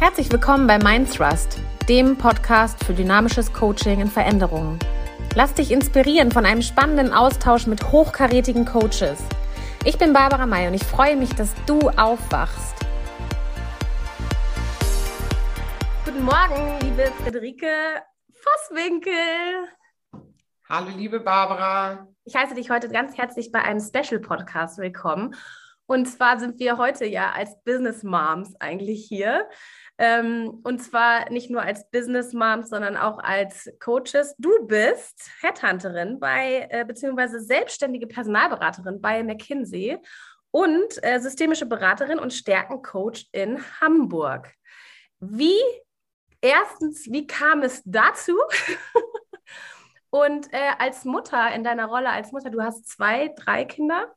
Herzlich willkommen bei Mindthrust, dem Podcast für dynamisches Coaching in Veränderungen. Lass dich inspirieren von einem spannenden Austausch mit hochkarätigen Coaches. Ich bin Barbara May und ich freue mich, dass du aufwachst. Guten Morgen, liebe Friederike Vosswinkel. Hallo, liebe Barbara. Ich heiße dich heute ganz herzlich bei einem Special-Podcast willkommen. Und zwar sind wir heute ja als Business Moms eigentlich hier. Ähm, und zwar nicht nur als Business Moms, sondern auch als Coaches. Du bist Headhunterin bei, äh, beziehungsweise selbstständige Personalberaterin bei McKinsey und äh, systemische Beraterin und Stärkencoach in Hamburg. Wie, erstens, wie kam es dazu? und äh, als Mutter, in deiner Rolle als Mutter, du hast zwei, drei Kinder?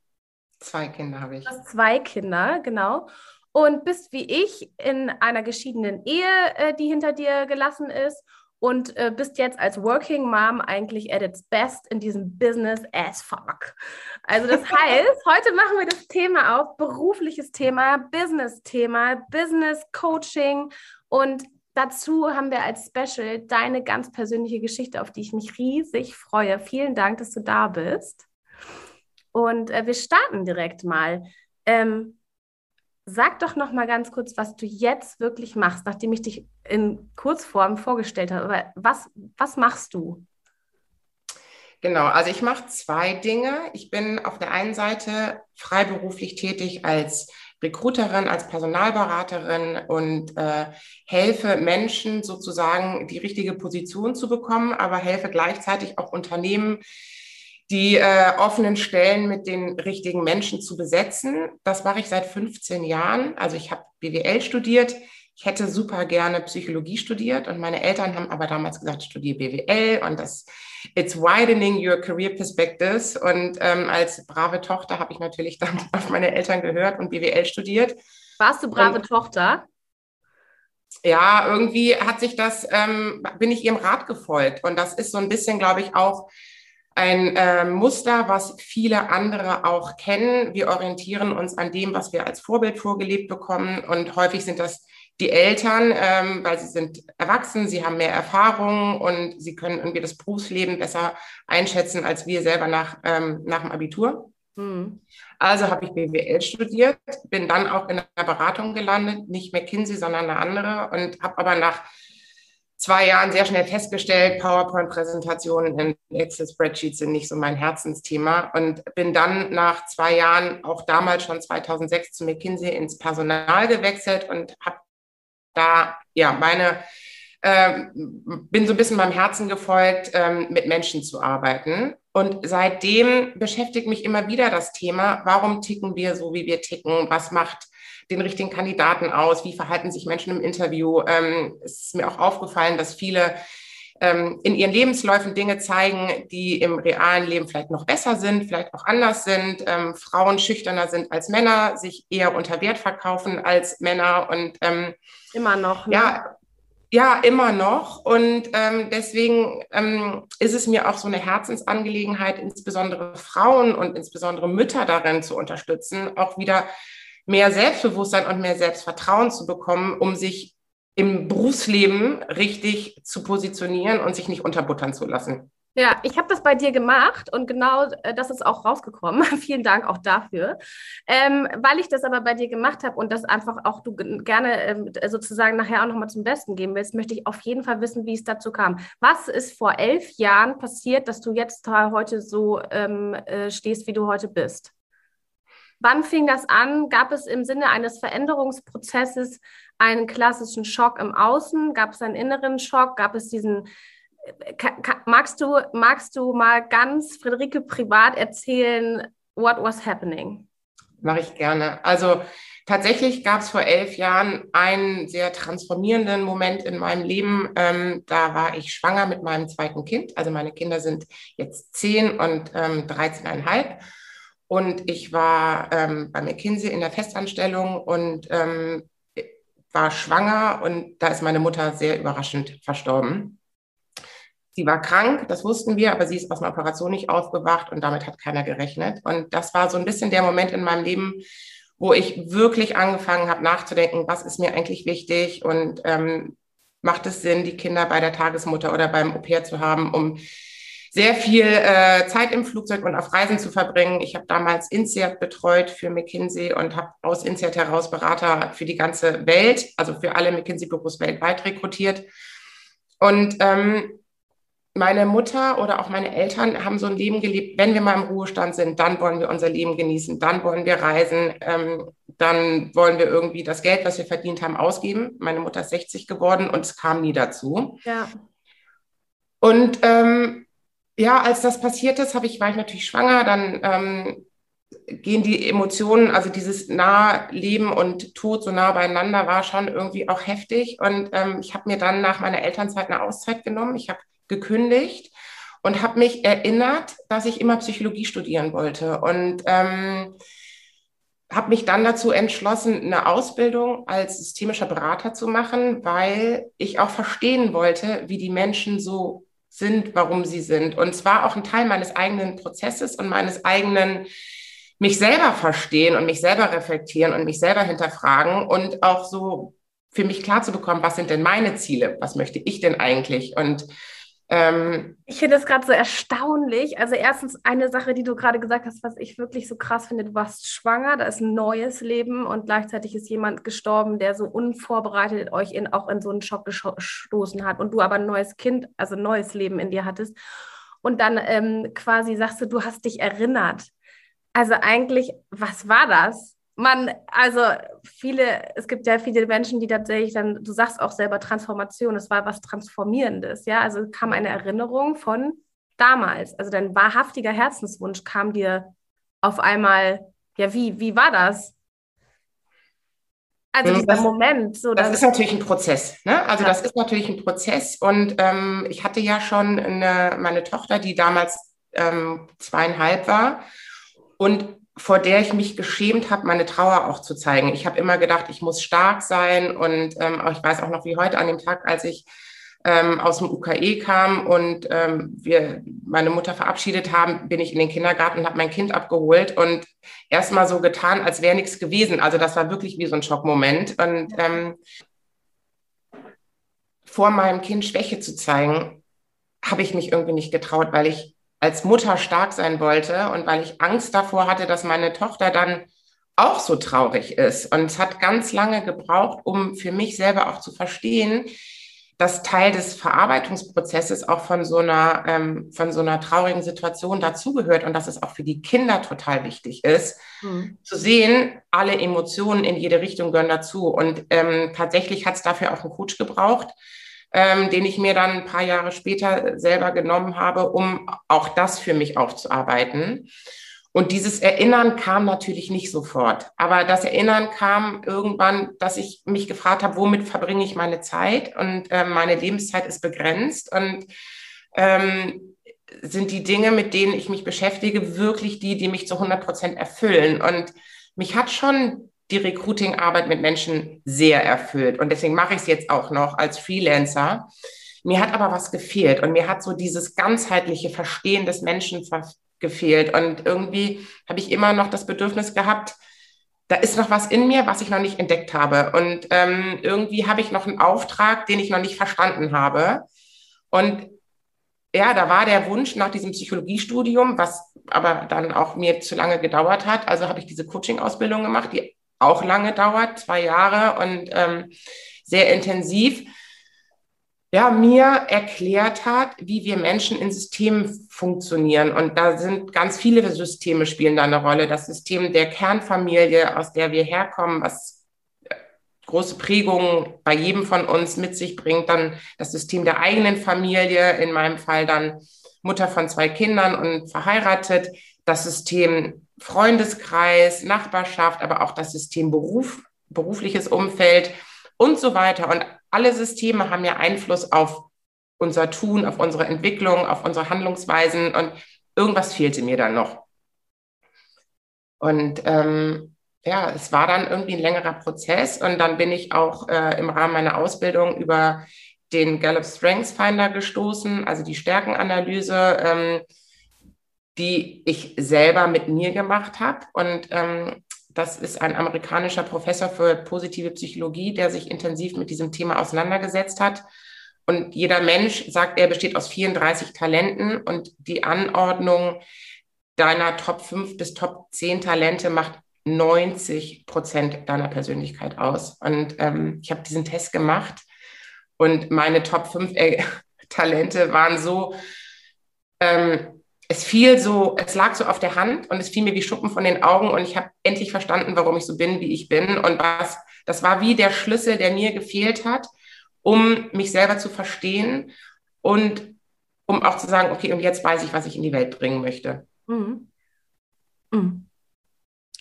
Zwei Kinder habe ich. Du hast zwei Kinder, genau und bist wie ich in einer geschiedenen Ehe, äh, die hinter dir gelassen ist und äh, bist jetzt als Working Mom eigentlich at its best in diesem Business as fuck. Also das heißt, heute machen wir das Thema auf, berufliches Thema, Business-Thema, Business Coaching und dazu haben wir als Special deine ganz persönliche Geschichte, auf die ich mich riesig freue. Vielen Dank, dass du da bist. Und äh, wir starten direkt mal. Ähm, Sag doch noch mal ganz kurz, was du jetzt wirklich machst, nachdem ich dich in Kurzform vorgestellt habe. Was, was machst du? Genau, also ich mache zwei Dinge. Ich bin auf der einen Seite freiberuflich tätig als Recruiterin, als Personalberaterin und äh, helfe Menschen sozusagen die richtige Position zu bekommen, aber helfe gleichzeitig auch Unternehmen, die äh, offenen Stellen mit den richtigen Menschen zu besetzen. Das mache ich seit 15 Jahren. Also ich habe BWL studiert. Ich hätte super gerne Psychologie studiert und meine Eltern haben aber damals gesagt, studiere BWL und das it's widening your career perspectives. Und ähm, als brave Tochter habe ich natürlich dann auf meine Eltern gehört und BWL studiert. Warst du brave und, Tochter? Ja, irgendwie hat sich das, ähm, bin ich ihrem Rat gefolgt. Und das ist so ein bisschen, glaube ich, auch ein äh, Muster, was viele andere auch kennen. Wir orientieren uns an dem, was wir als Vorbild vorgelebt bekommen. Und häufig sind das die Eltern, ähm, weil sie sind erwachsen, sie haben mehr Erfahrung und sie können irgendwie das Berufsleben besser einschätzen als wir selber nach, ähm, nach dem Abitur. Hm. Also habe ich BWL studiert, bin dann auch in einer Beratung gelandet, nicht McKinsey, sondern eine andere und habe aber nach zwei Jahren sehr schnell festgestellt, PowerPoint-Präsentationen in Excel-Spreadsheets sind nicht so mein Herzensthema und bin dann nach zwei Jahren, auch damals schon 2006 zu McKinsey ins Personal gewechselt und habe da ja meine äh, bin so ein bisschen meinem Herzen gefolgt, ähm, mit Menschen zu arbeiten. Und seitdem beschäftigt mich immer wieder das Thema, warum ticken wir so, wie wir ticken? Was macht den richtigen Kandidaten aus? Wie verhalten sich Menschen im Interview? Ähm, es ist mir auch aufgefallen, dass viele ähm, in ihren Lebensläufen Dinge zeigen, die im realen Leben vielleicht noch besser sind, vielleicht auch anders sind. Ähm, Frauen schüchterner sind als Männer, sich eher unter Wert verkaufen als Männer und ähm, immer noch. Ne? Ja, ja, immer noch. Und ähm, deswegen ähm, ist es mir auch so eine Herzensangelegenheit, insbesondere Frauen und insbesondere Mütter darin zu unterstützen, auch wieder mehr Selbstbewusstsein und mehr Selbstvertrauen zu bekommen, um sich im Berufsleben richtig zu positionieren und sich nicht unterbuttern zu lassen. Ja, ich habe das bei dir gemacht und genau äh, das ist auch rausgekommen. Vielen Dank auch dafür. Ähm, weil ich das aber bei dir gemacht habe und das einfach auch du gerne ähm, sozusagen nachher auch nochmal zum Besten geben willst, möchte ich auf jeden Fall wissen, wie es dazu kam. Was ist vor elf Jahren passiert, dass du jetzt heute so ähm, äh, stehst, wie du heute bist? Wann fing das an? Gab es im Sinne eines Veränderungsprozesses einen klassischen Schock im Außen? Gab es einen inneren Schock? Gab es diesen magst du, magst du mal ganz Friederike privat erzählen, what was happening? Mache ich gerne. Also tatsächlich gab es vor elf Jahren einen sehr transformierenden Moment in meinem Leben. Ähm, da war ich schwanger mit meinem zweiten Kind. Also meine Kinder sind jetzt zehn und ähm, 13,5. Und ich war ähm, bei McKinsey in der Festanstellung und ähm, war schwanger und da ist meine Mutter sehr überraschend verstorben. Sie war krank, das wussten wir, aber sie ist aus einer Operation nicht aufgewacht und damit hat keiner gerechnet. Und das war so ein bisschen der Moment in meinem Leben, wo ich wirklich angefangen habe nachzudenken, was ist mir eigentlich wichtig und ähm, macht es Sinn, die Kinder bei der Tagesmutter oder beim Au-pair zu haben, um sehr viel äh, Zeit im Flugzeug und auf Reisen zu verbringen. Ich habe damals INSEAD betreut für McKinsey und habe aus INSEAD heraus Berater für die ganze Welt, also für alle McKinsey-Büros weltweit rekrutiert. Und ähm, meine Mutter oder auch meine Eltern haben so ein Leben gelebt, wenn wir mal im Ruhestand sind, dann wollen wir unser Leben genießen, dann wollen wir reisen, ähm, dann wollen wir irgendwie das Geld, was wir verdient haben, ausgeben. Meine Mutter ist 60 geworden und es kam nie dazu. Ja. Und ähm, ja, als das passiert ist, ich, war ich natürlich schwanger, dann ähm, gehen die Emotionen, also dieses nahe Leben und Tod so nah beieinander war schon irgendwie auch heftig. Und ähm, ich habe mir dann nach meiner Elternzeit eine Auszeit genommen. Ich habe gekündigt und habe mich erinnert, dass ich immer Psychologie studieren wollte. Und ähm, habe mich dann dazu entschlossen, eine Ausbildung als systemischer Berater zu machen, weil ich auch verstehen wollte, wie die Menschen so sind, warum sie sind. Und zwar auch ein Teil meines eigenen Prozesses und meines eigenen mich selber verstehen und mich selber reflektieren und mich selber hinterfragen und auch so für mich klar zu bekommen, was sind denn meine Ziele? Was möchte ich denn eigentlich? Und ähm, ich finde das gerade so erstaunlich. Also erstens eine Sache, die du gerade gesagt hast, was ich wirklich so krass finde, du warst schwanger, da ist ein neues Leben und gleichzeitig ist jemand gestorben, der so unvorbereitet euch in, auch in so einen Schock gestoßen hat und du aber ein neues Kind, also ein neues Leben in dir hattest. Und dann ähm, quasi sagst du, du hast dich erinnert. Also eigentlich, was war das? Man, also viele, es gibt ja viele Menschen, die tatsächlich dann, du sagst auch selber Transformation, es war was Transformierendes, ja, also kam eine Erinnerung von damals, also dein wahrhaftiger Herzenswunsch kam dir auf einmal, ja, wie, wie war das? Also dieser das, Moment. So, das ist natürlich ein Prozess. Ne? Also ja. das ist natürlich ein Prozess. Und ähm, ich hatte ja schon eine, meine Tochter, die damals ähm, zweieinhalb war. Und vor der ich mich geschämt habe, meine Trauer auch zu zeigen. Ich habe immer gedacht, ich muss stark sein und ähm, ich weiß auch noch wie heute an dem Tag, als ich ähm, aus dem UKE kam und ähm, wir meine Mutter verabschiedet haben, bin ich in den Kindergarten und habe mein Kind abgeholt und erstmal so getan, als wäre nichts gewesen. Also das war wirklich wie so ein Schockmoment. Und ähm, vor meinem Kind Schwäche zu zeigen, habe ich mich irgendwie nicht getraut, weil ich als Mutter stark sein wollte und weil ich Angst davor hatte, dass meine Tochter dann auch so traurig ist. Und es hat ganz lange gebraucht, um für mich selber auch zu verstehen, dass Teil des Verarbeitungsprozesses auch von so einer, ähm, von so einer traurigen Situation dazugehört und dass es auch für die Kinder total wichtig ist, mhm. zu sehen, alle Emotionen in jede Richtung gehören dazu. Und ähm, tatsächlich hat es dafür auch einen Coach gebraucht, ähm, den ich mir dann ein paar Jahre später selber genommen habe, um auch das für mich aufzuarbeiten. Und dieses Erinnern kam natürlich nicht sofort. Aber das Erinnern kam irgendwann, dass ich mich gefragt habe, womit verbringe ich meine Zeit? Und äh, meine Lebenszeit ist begrenzt. Und ähm, sind die Dinge, mit denen ich mich beschäftige, wirklich die, die mich zu 100 Prozent erfüllen? Und mich hat schon die Recruiting-Arbeit mit Menschen sehr erfüllt. Und deswegen mache ich es jetzt auch noch als Freelancer. Mir hat aber was gefehlt und mir hat so dieses ganzheitliche Verstehen des Menschen gefehlt. Und irgendwie habe ich immer noch das Bedürfnis gehabt, da ist noch was in mir, was ich noch nicht entdeckt habe. Und ähm, irgendwie habe ich noch einen Auftrag, den ich noch nicht verstanden habe. Und ja, da war der Wunsch nach diesem Psychologiestudium, was aber dann auch mir zu lange gedauert hat. Also habe ich diese Coaching-Ausbildung gemacht, die auch lange dauert, zwei Jahre und ähm, sehr intensiv, ja, mir erklärt hat, wie wir Menschen in Systemen funktionieren. Und da sind ganz viele Systeme spielen da eine Rolle. Das System der Kernfamilie, aus der wir herkommen, was äh, große Prägungen bei jedem von uns mit sich bringt. Dann das System der eigenen Familie, in meinem Fall dann Mutter von zwei Kindern und verheiratet. Das System Freundeskreis, Nachbarschaft, aber auch das System Beruf, berufliches Umfeld und so weiter. Und alle Systeme haben ja Einfluss auf unser Tun, auf unsere Entwicklung, auf unsere Handlungsweisen und irgendwas fehlte mir dann noch. Und ähm, ja, es war dann irgendwie ein längerer Prozess und dann bin ich auch äh, im Rahmen meiner Ausbildung über den Gallup Strengths Finder gestoßen, also die Stärkenanalyse. Ähm, die ich selber mit mir gemacht habe. Und ähm, Das ist ein amerikanischer Professor für positive Psychologie, der sich intensiv mit diesem Thema auseinandergesetzt hat. Und jeder Mensch, sagt er, besteht aus 34 Talenten und die Anordnung deiner Top 5 bis Top 10 Talente macht 90 Prozent deiner Persönlichkeit aus. Und ähm, ich habe diesen Test gemacht und meine Top 5 äh, Talente waren so, ähm, es fiel so, es lag so auf der Hand und es fiel mir wie Schuppen von den Augen und ich habe endlich verstanden, warum ich so bin, wie ich bin. Und was, das war wie der Schlüssel, der mir gefehlt hat, um mich selber zu verstehen und um auch zu sagen, okay, und jetzt weiß ich, was ich in die Welt bringen möchte. Mhm. Mhm.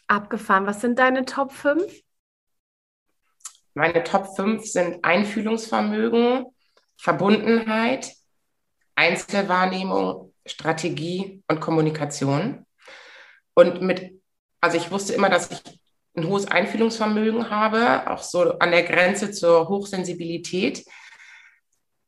Abgefahren. Was sind deine Top 5? Meine Top 5 sind Einfühlungsvermögen, Verbundenheit, Einzelwahrnehmung, Strategie und Kommunikation. Und mit, also ich wusste immer, dass ich ein hohes Einfühlungsvermögen habe, auch so an der Grenze zur Hochsensibilität.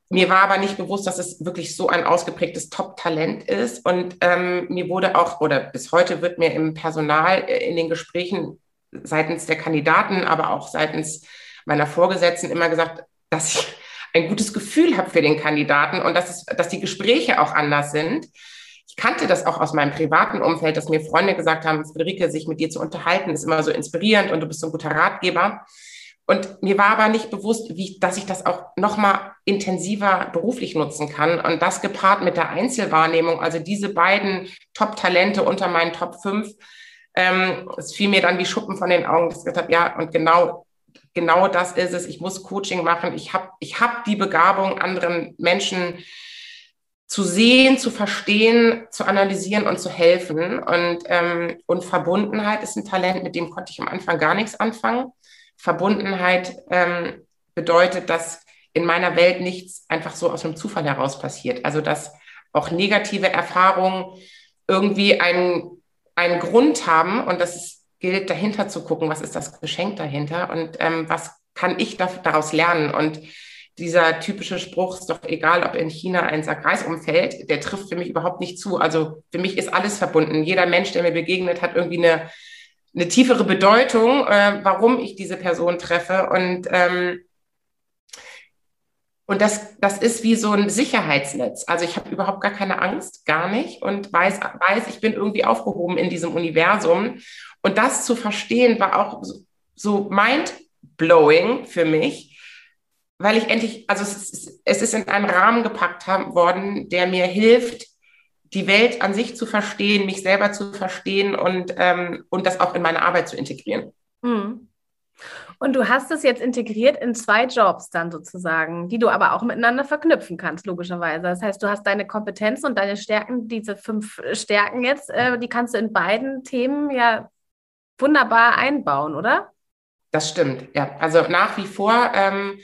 Mir war aber nicht bewusst, dass es wirklich so ein ausgeprägtes Top-Talent ist. Und ähm, mir wurde auch, oder bis heute wird mir im Personal äh, in den Gesprächen seitens der Kandidaten, aber auch seitens meiner Vorgesetzten immer gesagt, dass ich ein gutes Gefühl habe für den Kandidaten und dass, es, dass die Gespräche auch anders sind. Ich kannte das auch aus meinem privaten Umfeld, dass mir Freunde gesagt haben, Friederike, sich mit dir zu unterhalten, ist immer so inspirierend und du bist so ein guter Ratgeber. Und mir war aber nicht bewusst, wie, dass ich das auch noch mal intensiver beruflich nutzen kann. Und das gepaart mit der Einzelwahrnehmung, also diese beiden Top-Talente unter meinen Top 5, ähm, es fiel mir dann wie Schuppen von den Augen, dass ich gesagt habe, ja, und genau, genau das ist es. Ich muss Coaching machen. Ich habe ich hab die Begabung, anderen Menschen zu sehen, zu verstehen, zu analysieren und zu helfen. Und, ähm, und Verbundenheit ist ein Talent, mit dem konnte ich am Anfang gar nichts anfangen. Verbundenheit ähm, bedeutet, dass in meiner Welt nichts einfach so aus einem Zufall heraus passiert. Also dass auch negative Erfahrungen irgendwie einen, einen Grund haben und dass es gilt, dahinter zu gucken, was ist das Geschenk dahinter und ähm, was kann ich da, daraus lernen. Und dieser typische Spruch ist doch egal, ob in China ein Sackreis umfällt, der trifft für mich überhaupt nicht zu. Also für mich ist alles verbunden. Jeder Mensch, der mir begegnet, hat irgendwie eine eine tiefere Bedeutung, äh, warum ich diese Person treffe. Und, ähm, und das, das ist wie so ein Sicherheitsnetz. Also ich habe überhaupt gar keine Angst, gar nicht und weiß, weiß, ich bin irgendwie aufgehoben in diesem Universum. Und das zu verstehen war auch so, mind-blowing für mich, weil ich endlich, also es ist, es ist in einen Rahmen gepackt haben, worden, der mir hilft, die Welt an sich zu verstehen, mich selber zu verstehen und, ähm, und das auch in meine Arbeit zu integrieren. Mhm. Und du hast es jetzt integriert in zwei Jobs dann sozusagen, die du aber auch miteinander verknüpfen kannst, logischerweise. Das heißt, du hast deine Kompetenzen und deine Stärken, diese fünf Stärken jetzt, äh, die kannst du in beiden Themen ja wunderbar einbauen, oder? Das stimmt, ja. Also nach wie vor ähm,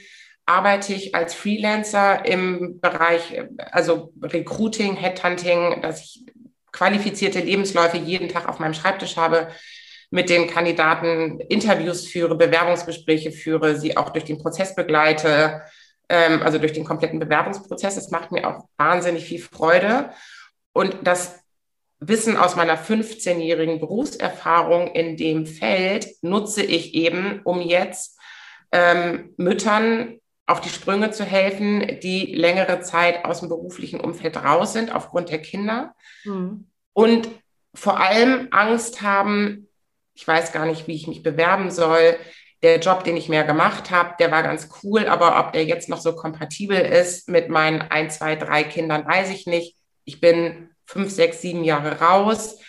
arbeite ich als Freelancer im Bereich, also Recruiting, Headhunting, dass ich qualifizierte Lebensläufe jeden Tag auf meinem Schreibtisch habe, mit den Kandidaten Interviews führe, Bewerbungsgespräche führe, sie auch durch den Prozess begleite, ähm, also durch den kompletten Bewerbungsprozess. Es macht mir auch wahnsinnig viel Freude. Und das Wissen aus meiner 15-jährigen Berufserfahrung in dem Feld nutze ich eben, um jetzt ähm, Müttern auf die Sprünge zu helfen, die längere Zeit aus dem beruflichen Umfeld raus sind aufgrund der Kinder mhm. und vor allem Angst haben, ich weiß gar nicht, wie ich mich bewerben soll. Der Job, den ich mehr gemacht habe, der war ganz cool, aber ob der jetzt noch so kompatibel ist mit meinen ein, zwei, drei Kindern, weiß ich nicht. Ich bin fünf, sechs, sieben Jahre raus.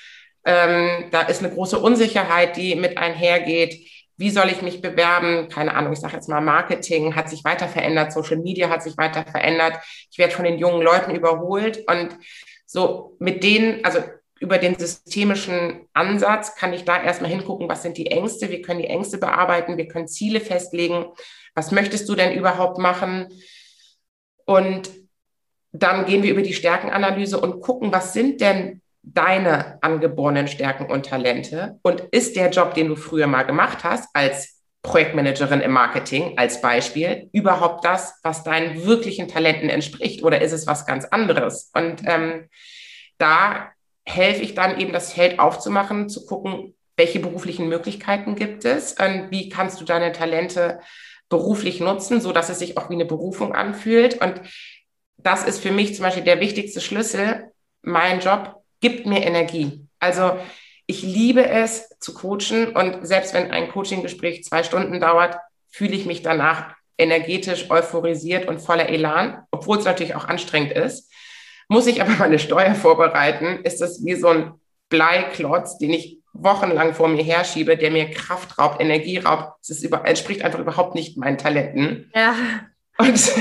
Ähm, da ist eine große Unsicherheit, die mit einhergeht wie soll ich mich bewerben? Keine Ahnung, ich sage jetzt mal, Marketing hat sich weiter verändert, Social Media hat sich weiter verändert. Ich werde von den jungen Leuten überholt und so mit denen, also über den systemischen Ansatz kann ich da erstmal hingucken, was sind die Ängste, wir können die Ängste bearbeiten, wir können Ziele festlegen, was möchtest du denn überhaupt machen? Und dann gehen wir über die Stärkenanalyse und gucken, was sind denn deine angeborenen Stärken und Talente? Und ist der Job, den du früher mal gemacht hast, als Projektmanagerin im Marketing als Beispiel, überhaupt das, was deinen wirklichen Talenten entspricht? Oder ist es was ganz anderes? Und ähm, da helfe ich dann eben, das Feld aufzumachen, zu gucken, welche beruflichen Möglichkeiten gibt es? Und wie kannst du deine Talente beruflich nutzen, so dass es sich auch wie eine Berufung anfühlt? Und das ist für mich zum Beispiel der wichtigste Schlüssel. Mein Job gibt mir Energie. Also ich liebe es zu coachen und selbst wenn ein Coaching-Gespräch zwei Stunden dauert, fühle ich mich danach energetisch euphorisiert und voller Elan, obwohl es natürlich auch anstrengend ist. Muss ich aber meine Steuer vorbereiten, ist das wie so ein Bleiklotz, den ich wochenlang vor mir herschiebe, der mir Kraft raubt, Energie raubt. Es entspricht einfach überhaupt nicht meinen Talenten. Ja. Und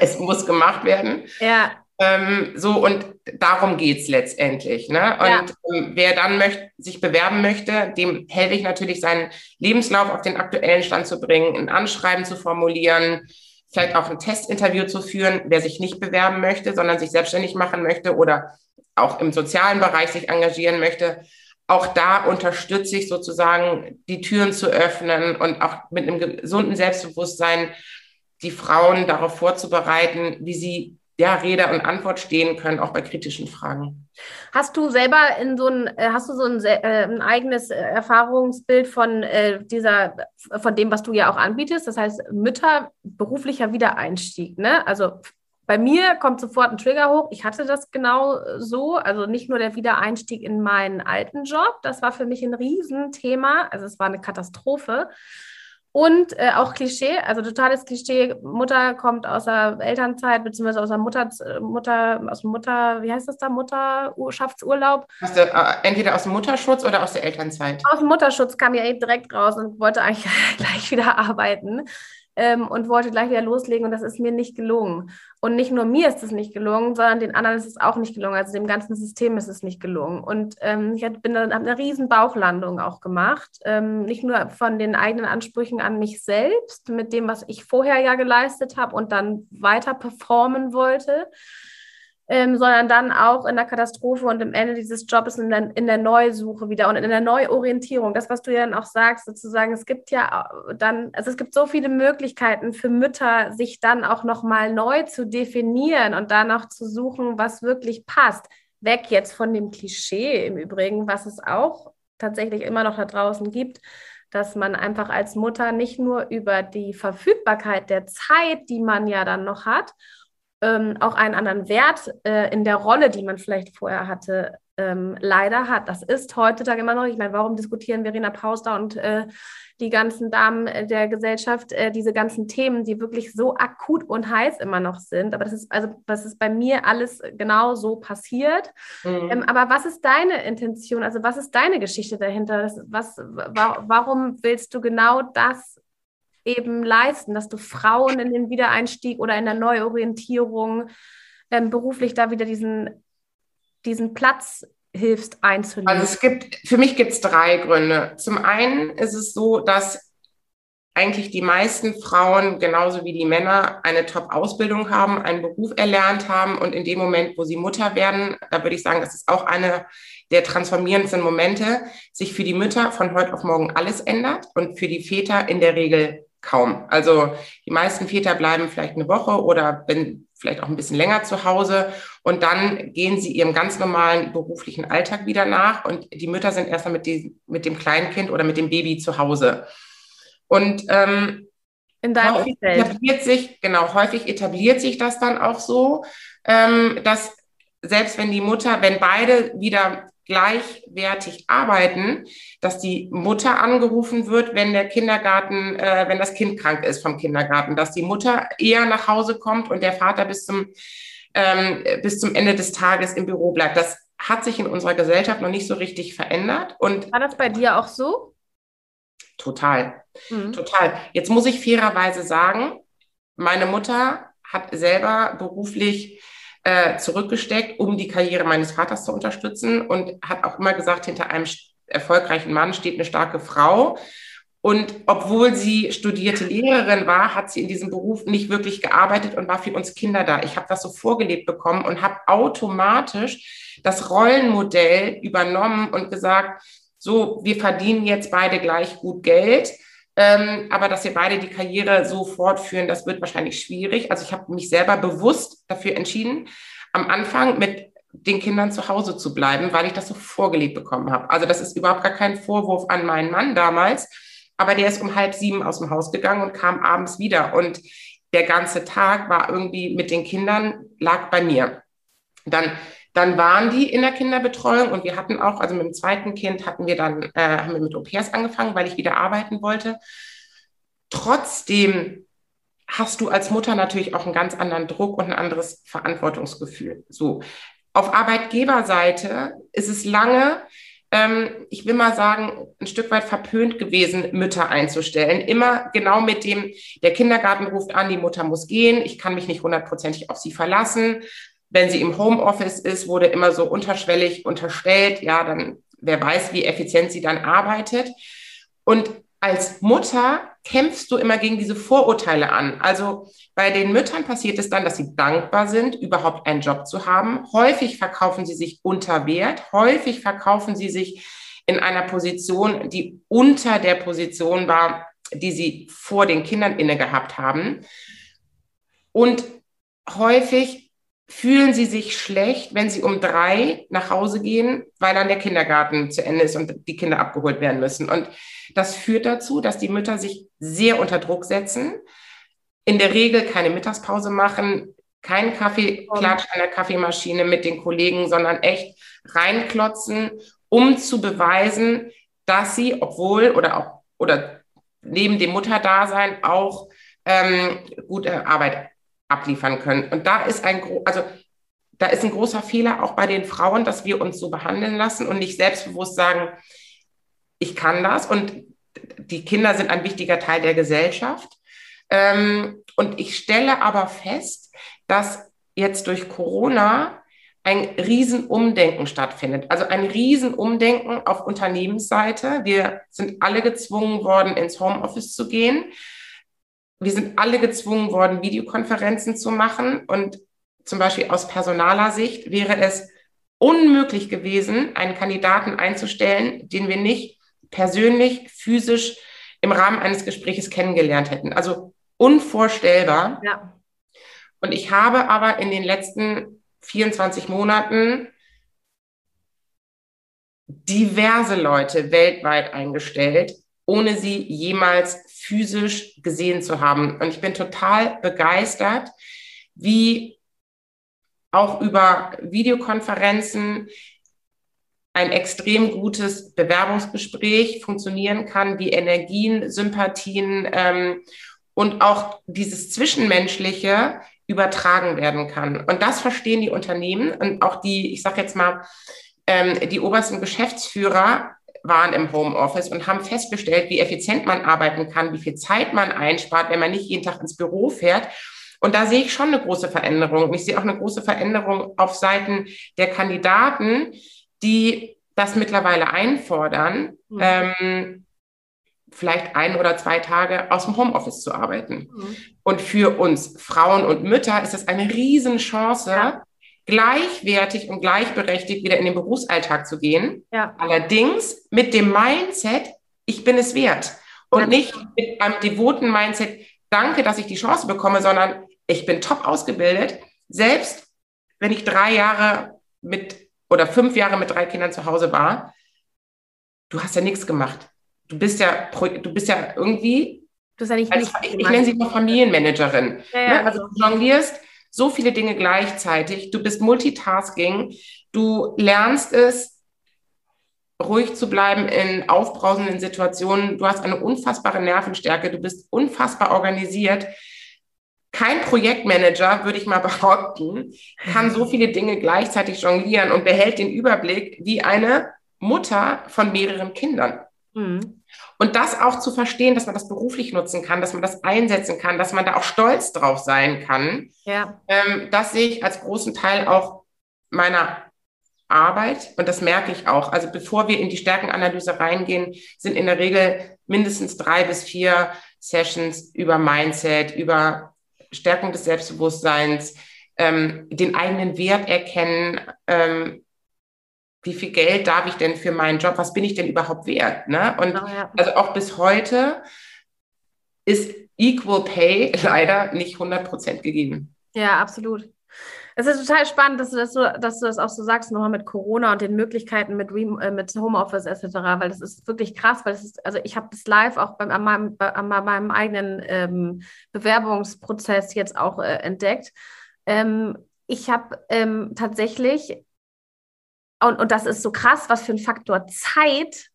es muss gemacht werden. Ja. Ähm, so, und darum geht es letztendlich. Ne? Und ja. ähm, wer dann möcht, sich bewerben möchte, dem helfe ich natürlich, seinen Lebenslauf auf den aktuellen Stand zu bringen, ein Anschreiben zu formulieren, vielleicht auch ein Testinterview zu führen, wer sich nicht bewerben möchte, sondern sich selbstständig machen möchte oder auch im sozialen Bereich sich engagieren möchte. Auch da unterstütze ich sozusagen, die Türen zu öffnen und auch mit einem gesunden Selbstbewusstsein die Frauen darauf vorzubereiten, wie sie ja, Rede und Antwort stehen können, auch bei kritischen Fragen. Hast du selber in so ein, äh, hast du so ein, äh, ein eigenes äh, Erfahrungsbild von dieser, von dem, was du ja auch anbietest? Das heißt, Mütter beruflicher Wiedereinstieg, ne? Also bei mir kommt sofort ein Trigger hoch. Ich hatte das genau so. Also nicht nur der Wiedereinstieg in meinen alten Job. Das war für mich ein Riesenthema. Also es war eine Katastrophe. Und äh, auch Klischee, also totales Klischee. Mutter kommt aus der Elternzeit, beziehungsweise aus der Mutter, Mutter, aus dem Mutter, wie heißt das da, Mutterschaftsurlaub. Aus der, äh, entweder aus dem Mutterschutz oder aus der Elternzeit. Aus dem Mutterschutz kam ja eben direkt raus und wollte eigentlich gleich wieder arbeiten ähm, und wollte gleich wieder loslegen und das ist mir nicht gelungen. Und nicht nur mir ist es nicht gelungen, sondern den anderen ist es auch nicht gelungen. Also dem ganzen System ist es nicht gelungen. Und ähm, ich bin dann eine riesen Bauchlandung auch gemacht. Ähm, nicht nur von den eigenen Ansprüchen an mich selbst, mit dem, was ich vorher ja geleistet habe und dann weiter performen wollte, ähm, sondern dann auch in der Katastrophe und im Ende dieses Jobs in der, in der Neusuche wieder und in der Neuorientierung. Das, was du ja dann auch sagst, sozusagen, es gibt ja dann, also es gibt so viele Möglichkeiten für Mütter, sich dann auch nochmal neu zu definieren und danach zu suchen, was wirklich passt. Weg jetzt von dem Klischee im Übrigen, was es auch tatsächlich immer noch da draußen gibt, dass man einfach als Mutter nicht nur über die Verfügbarkeit der Zeit, die man ja dann noch hat, ähm, auch einen anderen Wert äh, in der Rolle, die man vielleicht vorher hatte, ähm, leider hat. Das ist heutzutage immer noch, ich meine, warum diskutieren Verena Pauster und äh, die ganzen Damen der Gesellschaft äh, diese ganzen Themen, die wirklich so akut und heiß immer noch sind. Aber das ist, also, das ist bei mir alles genau so passiert. Mhm. Ähm, aber was ist deine Intention? Also, was ist deine Geschichte dahinter? Das, was, wa warum willst du genau das eben leisten, dass du Frauen in den Wiedereinstieg oder in der Neuorientierung ähm, beruflich da wieder diesen, diesen Platz hilfst einzunehmen? Also es gibt, für mich gibt es drei Gründe. Zum einen ist es so, dass eigentlich die meisten Frauen, genauso wie die Männer, eine Top-Ausbildung haben, einen Beruf erlernt haben und in dem Moment, wo sie Mutter werden, da würde ich sagen, das ist auch eine der transformierendsten Momente, sich für die Mütter von heute auf morgen alles ändert und für die Väter in der Regel kaum. Also die meisten Väter bleiben vielleicht eine Woche oder wenn vielleicht auch ein bisschen länger zu Hause und dann gehen sie ihrem ganz normalen beruflichen Alltag wieder nach und die Mütter sind erstmal mit, die, mit dem Kleinkind oder mit dem Baby zu Hause. Und ähm, in deinem häufig etabliert sich, genau, häufig etabliert sich das dann auch so, ähm, dass selbst wenn die Mutter, wenn beide wieder gleichwertig arbeiten, dass die Mutter angerufen wird, wenn der Kindergarten, äh, wenn das Kind krank ist vom Kindergarten, dass die Mutter eher nach Hause kommt und der Vater bis zum, ähm, bis zum Ende des Tages im Büro bleibt. Das hat sich in unserer Gesellschaft noch nicht so richtig verändert. Und War das bei dir auch so? Total, mhm. total. Jetzt muss ich fairerweise sagen, meine Mutter hat selber beruflich äh, zurückgesteckt, um die Karriere meines Vaters zu unterstützen und hat auch immer gesagt, hinter einem erfolgreichen Mann steht eine starke Frau. Und obwohl sie studierte Lehrerin war, hat sie in diesem Beruf nicht wirklich gearbeitet und war für uns Kinder da. Ich habe das so vorgelebt bekommen und habe automatisch das Rollenmodell übernommen und gesagt, so, wir verdienen jetzt beide gleich gut Geld. Ähm, aber dass wir beide die Karriere so fortführen, das wird wahrscheinlich schwierig. Also ich habe mich selber bewusst dafür entschieden, am Anfang mit den Kindern zu Hause zu bleiben, weil ich das so vorgelebt bekommen habe. Also das ist überhaupt gar kein Vorwurf an meinen Mann damals, aber der ist um halb sieben aus dem Haus gegangen und kam abends wieder und der ganze Tag war irgendwie mit den Kindern, lag bei mir. Dann, dann waren die in der Kinderbetreuung und wir hatten auch, also mit dem zweiten Kind hatten wir dann, äh, haben wir mit Au-pairs angefangen, weil ich wieder arbeiten wollte. Trotzdem hast du als Mutter natürlich auch einen ganz anderen Druck und ein anderes Verantwortungsgefühl. So. Auf Arbeitgeberseite ist es lange, ähm, ich will mal sagen, ein Stück weit verpönt gewesen, Mütter einzustellen. Immer genau mit dem, der Kindergarten ruft an, die Mutter muss gehen, ich kann mich nicht hundertprozentig auf sie verlassen. Wenn sie im Homeoffice ist, wurde immer so unterschwellig unterstellt, ja, dann wer weiß, wie effizient sie dann arbeitet. Und als Mutter kämpfst du immer gegen diese Vorurteile an. Also bei den Müttern passiert es dann, dass sie dankbar sind, überhaupt einen Job zu haben. Häufig verkaufen sie sich unter Wert. Häufig verkaufen sie sich in einer Position, die unter der Position war, die sie vor den Kindern inne gehabt haben. Und häufig fühlen sie sich schlecht, wenn sie um drei nach Hause gehen, weil dann der Kindergarten zu Ende ist und die Kinder abgeholt werden müssen. Und das führt dazu, dass die Mütter sich sehr unter Druck setzen, in der Regel keine Mittagspause machen, keinen Kaffeeklatsch an der Kaffeemaschine mit den Kollegen, sondern echt reinklotzen, um zu beweisen, dass sie, obwohl oder auch oder neben dem Mutterdasein auch ähm, gute Arbeit abliefern können. Und da ist ein, also da ist ein großer Fehler auch bei den Frauen, dass wir uns so behandeln lassen und nicht selbstbewusst sagen, ich kann das und die Kinder sind ein wichtiger Teil der Gesellschaft. Ähm, und ich stelle aber fest, dass jetzt durch Corona ein Riesenumdenken stattfindet. Also ein Riesenumdenken auf Unternehmensseite. Wir sind alle gezwungen worden, ins Homeoffice zu gehen wir sind alle gezwungen worden, Videokonferenzen zu machen. Und zum Beispiel aus personaler Sicht wäre es unmöglich gewesen, einen Kandidaten einzustellen, den wir nicht persönlich, physisch im Rahmen eines Gesprächs kennengelernt hätten. Also unvorstellbar. Ja. Und ich habe aber in den letzten 24 Monaten diverse Leute weltweit eingestellt, ohne sie jemals physisch gesehen zu haben. Und ich bin total begeistert, wie auch über Videokonferenzen ein extrem gutes Bewerbungsgespräch funktionieren kann, wie Energien, Sympathien ähm, und auch dieses Zwischenmenschliche übertragen werden kann. Und das verstehen die Unternehmen und auch die, ich sage jetzt mal, ähm, die obersten Geschäftsführer waren im Homeoffice und haben festgestellt, wie effizient man arbeiten kann, wie viel Zeit man einspart, wenn man nicht jeden Tag ins Büro fährt. Und da sehe ich schon eine große Veränderung. Und ich sehe auch eine große Veränderung auf Seiten der Kandidaten, die das mittlerweile einfordern, mhm. ähm, vielleicht ein oder zwei Tage aus dem Homeoffice zu arbeiten. Mhm. Und für uns Frauen und Mütter ist das eine Riesenchance, ja gleichwertig und gleichberechtigt wieder in den Berufsalltag zu gehen. Ja. Allerdings mit dem Mindset, ich bin es wert. Und ja. nicht mit einem devoten Mindset, danke, dass ich die Chance bekomme, sondern ich bin top ausgebildet. Selbst wenn ich drei Jahre mit oder fünf Jahre mit drei Kindern zu Hause war, du hast ja nichts gemacht. Du bist ja, du bist ja irgendwie, du ja nicht als, ich, ich nenne sie mal Familienmanagerin. Ja, ne? Also du jonglierst so viele Dinge gleichzeitig. Du bist Multitasking. Du lernst es, ruhig zu bleiben in aufbrausenden Situationen. Du hast eine unfassbare Nervenstärke. Du bist unfassbar organisiert. Kein Projektmanager, würde ich mal behaupten, kann so viele Dinge gleichzeitig jonglieren und behält den Überblick wie eine Mutter von mehreren Kindern. Mhm. Und das auch zu verstehen, dass man das beruflich nutzen kann, dass man das einsetzen kann, dass man da auch stolz drauf sein kann, ja. ähm, das sehe ich als großen Teil auch meiner Arbeit und das merke ich auch. Also bevor wir in die Stärkenanalyse reingehen, sind in der Regel mindestens drei bis vier Sessions über Mindset, über Stärkung des Selbstbewusstseins, ähm, den eigenen Wert erkennen, ähm, wie viel Geld darf ich denn für meinen Job, was bin ich denn überhaupt wert? Ne? Und genau, ja. also auch bis heute ist Equal Pay leider nicht 100 Prozent gegeben. Ja, absolut. Es ist total spannend, dass du das, so, dass du das auch so sagst, nochmal mit Corona und den Möglichkeiten mit, Re äh, mit Homeoffice etc., weil das ist wirklich krass, weil das ist, also ich habe das live auch beim, an, meinem, an meinem eigenen ähm, Bewerbungsprozess jetzt auch äh, entdeckt. Ähm, ich habe ähm, tatsächlich, und, und das ist so krass, was für ein Faktor Zeit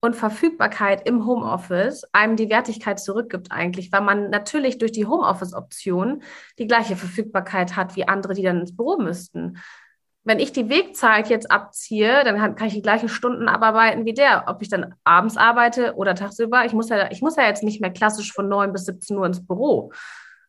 und Verfügbarkeit im Homeoffice einem die Wertigkeit zurückgibt eigentlich, weil man natürlich durch die Homeoffice-Option die gleiche Verfügbarkeit hat wie andere, die dann ins Büro müssten. Wenn ich die Wegzeit jetzt abziehe, dann kann ich die gleichen Stunden abarbeiten wie der. Ob ich dann abends arbeite oder tagsüber, ich muss ja, ich muss ja jetzt nicht mehr klassisch von 9 bis 17 Uhr ins Büro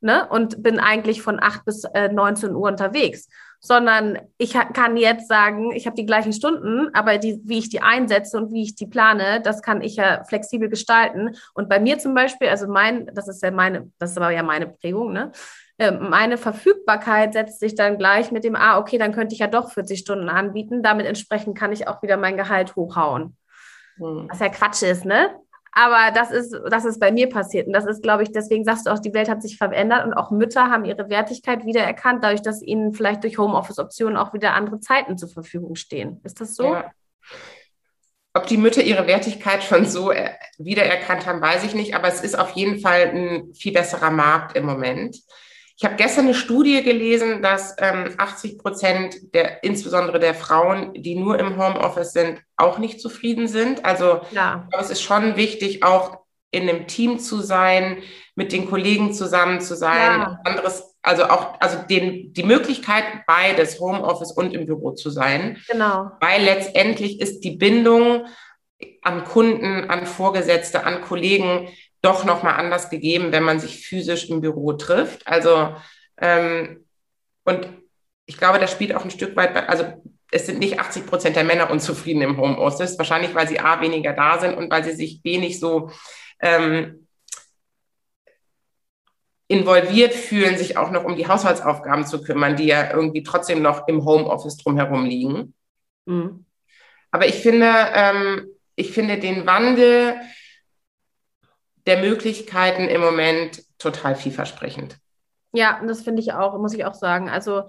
ne? und bin eigentlich von 8 bis äh, 19 Uhr unterwegs sondern ich kann jetzt sagen, ich habe die gleichen Stunden, aber die, wie ich die einsetze und wie ich die plane, das kann ich ja flexibel gestalten. Und bei mir zum Beispiel, also mein, das ist ja meine, das ist aber ja meine Prägung, ne? Ähm, meine Verfügbarkeit setzt sich dann gleich mit dem, ah, okay, dann könnte ich ja doch 40 Stunden anbieten. Damit entsprechend kann ich auch wieder mein Gehalt hochhauen. Hm. Was ja Quatsch ist, ne? Aber das ist, das ist bei mir passiert. Und das ist, glaube ich, deswegen sagst du auch, die Welt hat sich verändert und auch Mütter haben ihre Wertigkeit wiedererkannt, dadurch, dass ihnen vielleicht durch Homeoffice-Optionen auch wieder andere Zeiten zur Verfügung stehen. Ist das so? Ja. Ob die Mütter ihre Wertigkeit schon so äh, wiedererkannt haben, weiß ich nicht, aber es ist auf jeden Fall ein viel besserer Markt im Moment. Ich habe gestern eine Studie gelesen, dass ähm, 80 Prozent der, insbesondere der Frauen, die nur im Homeoffice sind, auch nicht zufrieden sind. Also ja. es ist schon wichtig, auch in einem Team zu sein, mit den Kollegen zusammen zu sein, ja. anderes, also auch, also den, die Möglichkeit, beides Homeoffice und im Büro zu sein. Genau. Weil letztendlich ist die Bindung an Kunden, an Vorgesetzte, an Kollegen doch nochmal anders gegeben, wenn man sich physisch im Büro trifft. Also, ähm, und ich glaube, das spielt auch ein Stück weit, also es sind nicht 80 Prozent der Männer unzufrieden im Homeoffice, wahrscheinlich weil sie A, weniger da sind und weil sie sich wenig so ähm, involviert fühlen, sich auch noch um die Haushaltsaufgaben zu kümmern, die ja irgendwie trotzdem noch im Homeoffice drumherum liegen. Mhm. Aber ich finde, ähm, ich finde den Wandel der Möglichkeiten im Moment total vielversprechend. Ja, das finde ich auch, muss ich auch sagen. Also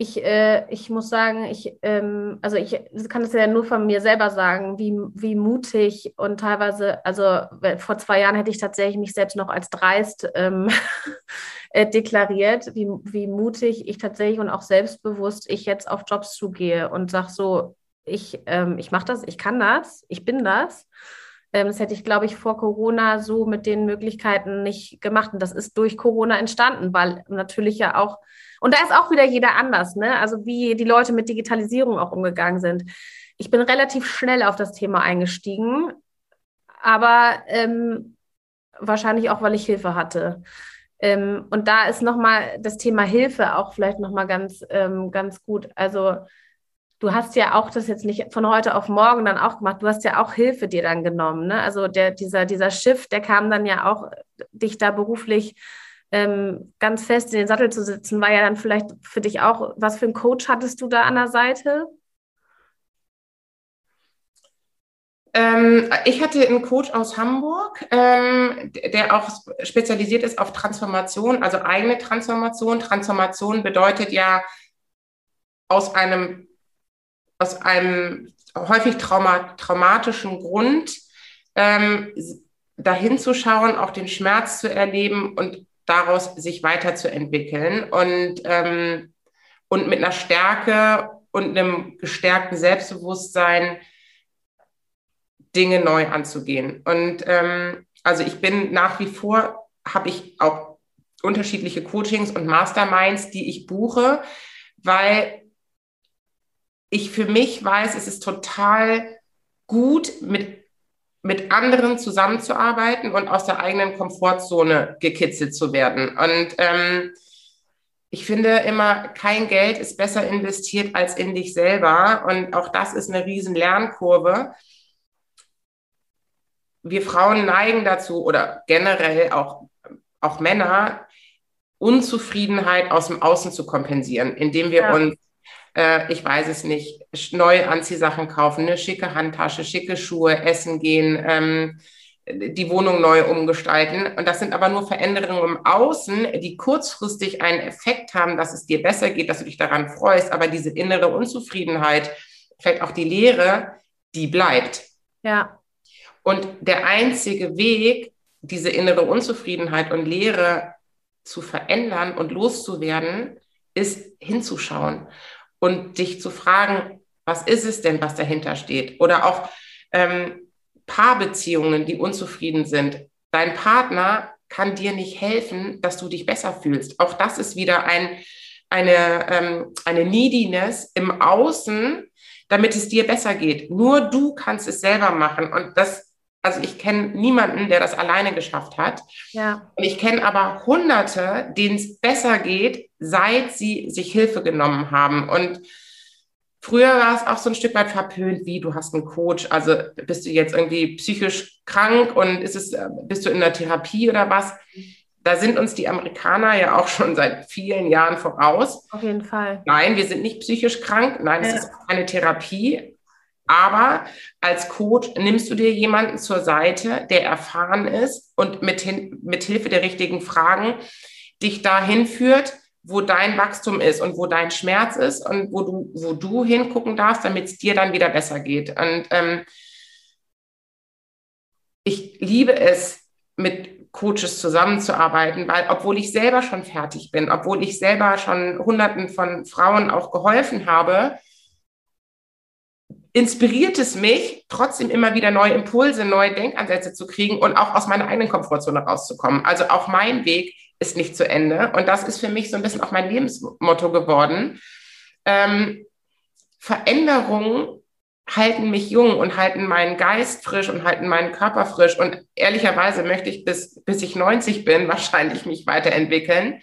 ich, äh, ich muss sagen, ich, ähm, also ich kann das ja nur von mir selber sagen, wie, wie mutig und teilweise, also vor zwei Jahren hätte ich tatsächlich mich selbst noch als dreist ähm, äh, deklariert, wie, wie mutig ich tatsächlich und auch selbstbewusst ich jetzt auf Jobs zugehe und sage so, ich, ähm, ich mache das, ich kann das, ich bin das. Ähm, das hätte ich, glaube ich, vor Corona so mit den Möglichkeiten nicht gemacht. Und das ist durch Corona entstanden, weil natürlich ja auch, und da ist auch wieder jeder anders, ne? Also wie die Leute mit Digitalisierung auch umgegangen sind. Ich bin relativ schnell auf das Thema eingestiegen, aber ähm, wahrscheinlich auch, weil ich Hilfe hatte. Ähm, und da ist nochmal das Thema Hilfe auch vielleicht nochmal ganz, ähm, ganz gut. Also du hast ja auch das jetzt nicht von heute auf morgen dann auch gemacht. Du hast ja auch Hilfe dir dann genommen. Ne? Also der, dieser, dieser Shift, der kam dann ja auch, dich da beruflich ähm, ganz fest in den Sattel zu sitzen, war ja dann vielleicht für dich auch, was für einen Coach hattest du da an der Seite? Ähm, ich hatte einen Coach aus Hamburg, ähm, der auch spezialisiert ist auf Transformation, also eigene Transformation. Transformation bedeutet ja aus einem aus einem häufig trauma traumatischen Grund ähm, dahin zu schauen, auch den Schmerz zu erleben und daraus sich weiterzuentwickeln und, ähm, und mit einer Stärke und einem gestärkten Selbstbewusstsein Dinge neu anzugehen. Und ähm, also ich bin nach wie vor, habe ich auch unterschiedliche Coachings und Masterminds, die ich buche, weil ich für mich weiß, es ist total gut, mit, mit anderen zusammenzuarbeiten und aus der eigenen Komfortzone gekitzelt zu werden. Und ähm, ich finde immer, kein Geld ist besser investiert als in dich selber. Und auch das ist eine riesen Lernkurve. Wir Frauen neigen dazu oder generell auch, auch Männer, Unzufriedenheit aus dem Außen zu kompensieren, indem wir ja. uns äh, ich weiß es nicht, neue Anziehsachen kaufen, eine schicke Handtasche, schicke Schuhe, essen gehen, ähm, die Wohnung neu umgestalten. Und das sind aber nur Veränderungen im Außen, die kurzfristig einen Effekt haben, dass es dir besser geht, dass du dich daran freust. Aber diese innere Unzufriedenheit, vielleicht auch die Leere, die bleibt. Ja. Und der einzige Weg, diese innere Unzufriedenheit und Leere zu verändern und loszuwerden, ist hinzuschauen und dich zu fragen, was ist es denn, was dahinter steht? Oder auch ähm, Paarbeziehungen, die unzufrieden sind. Dein Partner kann dir nicht helfen, dass du dich besser fühlst. Auch das ist wieder ein, eine, ähm, eine Neediness im Außen, damit es dir besser geht. Nur du kannst es selber machen. Und das, also ich kenne niemanden, der das alleine geschafft hat. Ja. Und ich kenne aber Hunderte, denen es besser geht, seit sie sich Hilfe genommen haben. Und Früher war es auch so ein Stück weit verpönt, wie du hast einen Coach, also bist du jetzt irgendwie psychisch krank und ist es, äh, bist du in der Therapie oder was? Da sind uns die Amerikaner ja auch schon seit vielen Jahren voraus. Auf jeden Fall. Nein, wir sind nicht psychisch krank. Nein, es ja. ist keine Therapie. Aber als Coach nimmst du dir jemanden zur Seite, der erfahren ist und mit, hin, mit Hilfe der richtigen Fragen dich dahin führt, wo dein Wachstum ist und wo dein Schmerz ist und wo du, wo du hingucken darfst, damit es dir dann wieder besser geht. Und ähm, ich liebe es, mit Coaches zusammenzuarbeiten, weil obwohl ich selber schon fertig bin, obwohl ich selber schon Hunderten von Frauen auch geholfen habe, inspiriert es mich, trotzdem immer wieder neue Impulse, neue Denkansätze zu kriegen und auch aus meiner eigenen Komfortzone rauszukommen. Also auch mein Weg ist nicht zu Ende. Und das ist für mich so ein bisschen auch mein Lebensmotto geworden. Ähm, Veränderungen halten mich jung und halten meinen Geist frisch und halten meinen Körper frisch. Und ehrlicherweise möchte ich bis, bis ich 90 bin wahrscheinlich mich weiterentwickeln,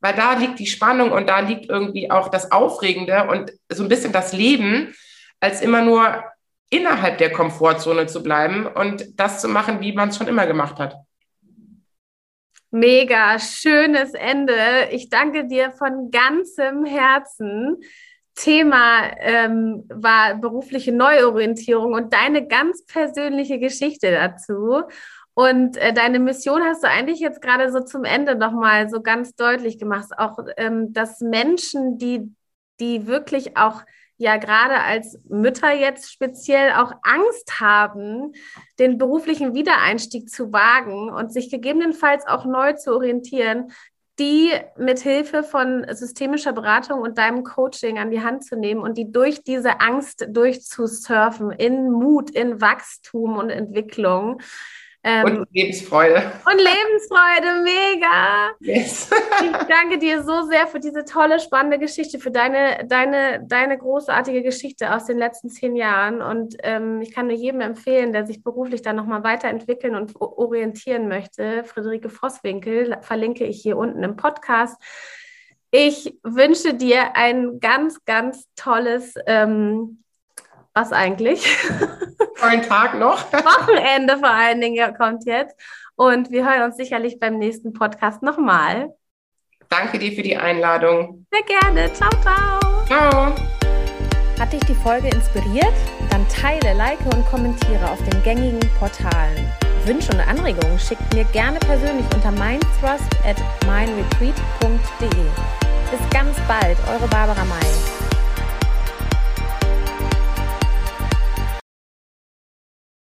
weil da liegt die Spannung und da liegt irgendwie auch das Aufregende und so ein bisschen das Leben, als immer nur innerhalb der Komfortzone zu bleiben und das zu machen, wie man es schon immer gemacht hat. Mega schönes Ende. Ich danke dir von ganzem Herzen. Thema ähm, war berufliche Neuorientierung und deine ganz persönliche Geschichte dazu. Und äh, deine Mission hast du eigentlich jetzt gerade so zum Ende nochmal so ganz deutlich gemacht. Auch, ähm, dass Menschen, die, die wirklich auch ja gerade als Mütter jetzt speziell auch Angst haben, den beruflichen Wiedereinstieg zu wagen und sich gegebenenfalls auch neu zu orientieren, die mit Hilfe von systemischer Beratung und deinem Coaching an die Hand zu nehmen und die durch diese Angst durchzusurfen in Mut, in Wachstum und Entwicklung. Ähm, und Lebensfreude. Und Lebensfreude, mega. Yes. ich danke dir so sehr für diese tolle, spannende Geschichte, für deine, deine, deine großartige Geschichte aus den letzten zehn Jahren. Und ähm, ich kann nur jedem empfehlen, der sich beruflich da nochmal weiterentwickeln und orientieren möchte. Friederike Vosswinkel verlinke ich hier unten im Podcast. Ich wünsche dir ein ganz, ganz tolles ähm, was eigentlich? Ein Tag noch. Wochenende vor allen Dingen kommt jetzt. Und wir hören uns sicherlich beim nächsten Podcast nochmal. Danke dir für die Einladung. Sehr gerne. Ciao, ciao. Ciao. Hat dich die Folge inspiriert? Dann teile, like und kommentiere auf den gängigen Portalen. Wünsche und Anregungen schickt mir gerne persönlich unter mindthrust at mindretreat.de. Bis ganz bald, eure Barbara May.